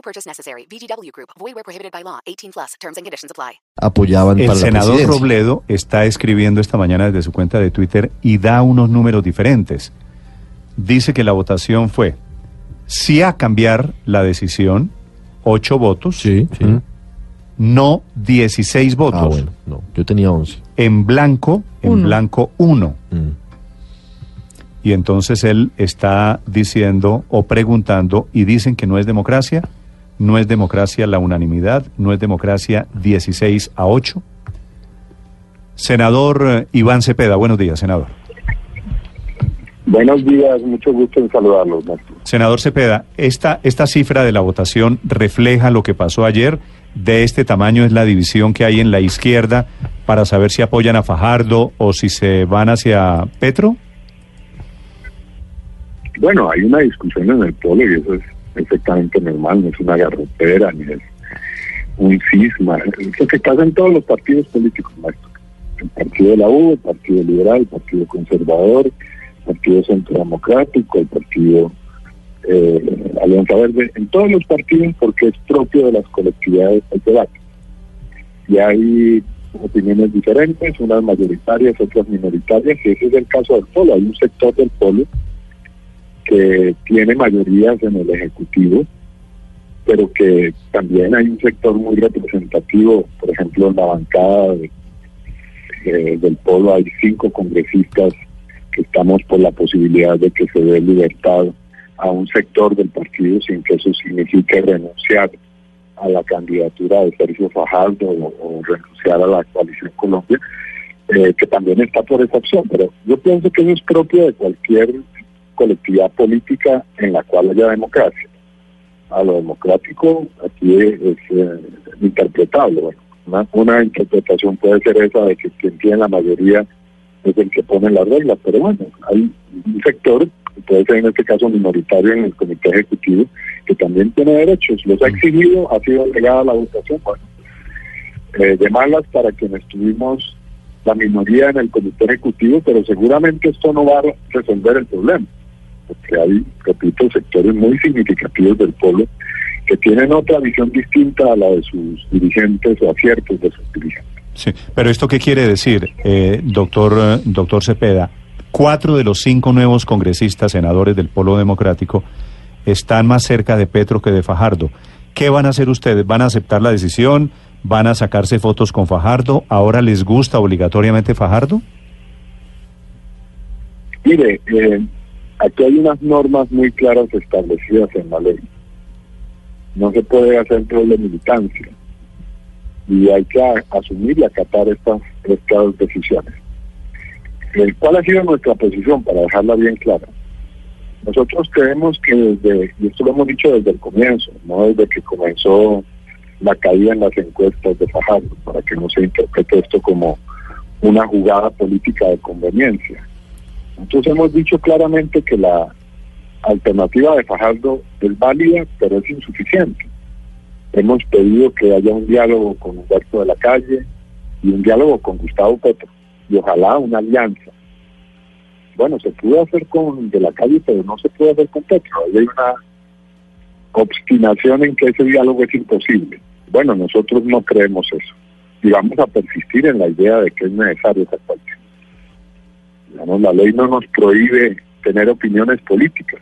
No purchase necessary. VGW Group. Void where prohibited by law. 18 plus. Terms and conditions apply. apoyaban El para la senador presidencia. Robledo está escribiendo esta mañana desde su cuenta de Twitter y da unos números diferentes. Dice que la votación fue sí a cambiar la decisión, 8 votos, Sí, sí. no 16 votos, Ah, bueno, no, yo tenía 11. en blanco, en blanco 1. Mm. Y entonces él está diciendo o preguntando y dicen que no es democracia, no es democracia la unanimidad, no es democracia 16 a 8. Senador eh, Iván Cepeda, buenos días, senador. Buenos días, mucho gusto en saludarlos, maestro. Senador Cepeda, esta, esta cifra de la votación refleja lo que pasó ayer. De este tamaño es la división que hay en la izquierda para saber si apoyan a Fajardo o si se van hacia Petro. Bueno, hay una discusión en el polo y eso es perfectamente normal, no es una garrotera ni es un cisma. Es lo que pasa en todos los partidos políticos, maestro. El Partido de la U, el Partido Liberal, el Partido Conservador, el Partido Centro Democrático, el Partido eh, Alianza Verde, en todos los partidos porque es propio de las colectividades el debate. Y hay opiniones diferentes, unas mayoritarias, otras minoritarias, y ese es el caso del polo. Hay un sector del polo que tiene mayorías en el Ejecutivo, pero que también hay un sector muy representativo, por ejemplo, en la bancada eh, del Polo hay cinco congresistas que estamos por la posibilidad de que se dé libertad a un sector del partido sin que eso signifique renunciar a la candidatura de Sergio Fajardo o, o renunciar a la coalición Colombia, eh, que también está por esa opción. Pero yo pienso que eso es propio de cualquier colectividad política en la cual haya democracia. A lo democrático aquí es, es, eh, interpretable. Bueno, una, una interpretación puede ser esa de que quien tiene la mayoría es el que pone las reglas, pero bueno, hay un sector, puede ser en este caso minoritario en el comité ejecutivo, que también tiene derechos, los ha exigido, ha sido entregada la votación, bueno, eh, de malas para quienes tuvimos la minoría en el comité ejecutivo, pero seguramente esto no va a resolver el problema, porque hay, repito, sectores muy significativos del pueblo que tienen otra visión distinta a la de sus dirigentes o aciertos de sus dirigentes. Sí, pero ¿esto qué quiere decir, eh, doctor, eh, doctor Cepeda? Cuatro de los cinco nuevos congresistas, senadores del Polo Democrático, están más cerca de Petro que de Fajardo. ¿Qué van a hacer ustedes? ¿Van a aceptar la decisión? ¿Van a sacarse fotos con Fajardo? ¿Ahora les gusta obligatoriamente Fajardo? Mire, eh, aquí hay unas normas muy claras establecidas en la ley. No se puede hacer doble militancia y hay que asumir y acatar estas, estas decisiones. Eh, ¿Cuál ha sido nuestra posición para dejarla bien clara? Nosotros creemos que desde, y esto lo hemos dicho desde el comienzo, no desde que comenzó la caída en las encuestas de Fajardo, para que no se interprete esto como una jugada política de conveniencia. Nosotros hemos dicho claramente que la alternativa de Fajardo es válida, pero es insuficiente. Hemos pedido que haya un diálogo con Humberto de la Calle y un diálogo con Gustavo Petro, y ojalá una alianza. Bueno, se pudo hacer con de la calle, pero no se puede hacer con Petro. Hay una obstinación en que ese diálogo es imposible. Bueno, nosotros no creemos eso. Y vamos a persistir en la idea de que es necesario esa coalición. Digamos, la ley no nos prohíbe tener opiniones políticas.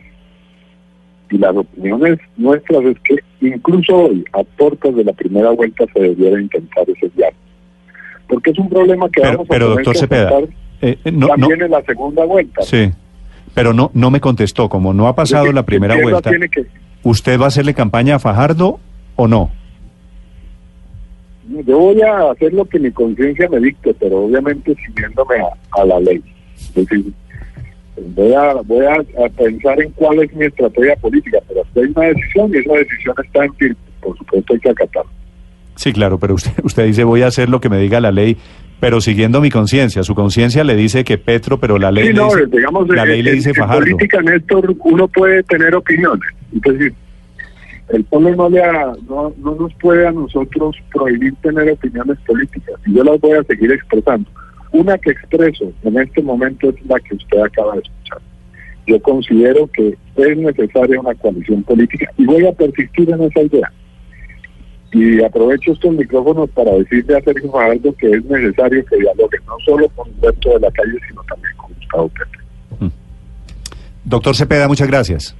Y las opiniones nuestras es que incluso hoy, a puertas de la primera vuelta, se debiera intentar ese diálogo. Porque es un problema que Pero, vamos a pero tener doctor que Cepeda, eh, eh, no, no, también en la segunda vuelta. sí, pero no, no me contestó. Como no ha pasado la primera vuelta, que- ¿usted va a hacerle campaña a Fajardo o no? Yo voy a hacer lo que mi conciencia me dicte, pero obviamente siguiéndome a, a la ley. Es decir, pues voy a voy a, a pensar en cuál es mi estrategia política, pero hay una decisión y esa decisión está en firme. Por supuesto hay que acatarla. Sí, claro, pero usted, usted dice voy a hacer lo que me diga la ley, pero siguiendo mi conciencia. Su conciencia le dice que Petro, pero la ley, Sí, le, no, dice, digamos, la en- ley le en- dice en Fajardo. política, Néstor, uno puede tener opiniones. Es decir, el pueblo no, le ha- no, no nos puede a nosotros prohibir tener opiniones políticas y yo las voy a seguir expresando. Una que expreso en este momento es la que usted acaba de escuchar. Yo considero que es necesaria una coalición política y voy a persistir en esa idea. Y aprovecho estos micrófonos para decirle a Sergio Fajardo que es necesario que dialogue no solo con Humberto de la Calle, sino también con Gustavo Petro. Doctor Cepeda, muchas gracias.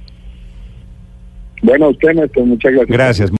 Bueno, usted, Néstor, muchas gracias. Gracias.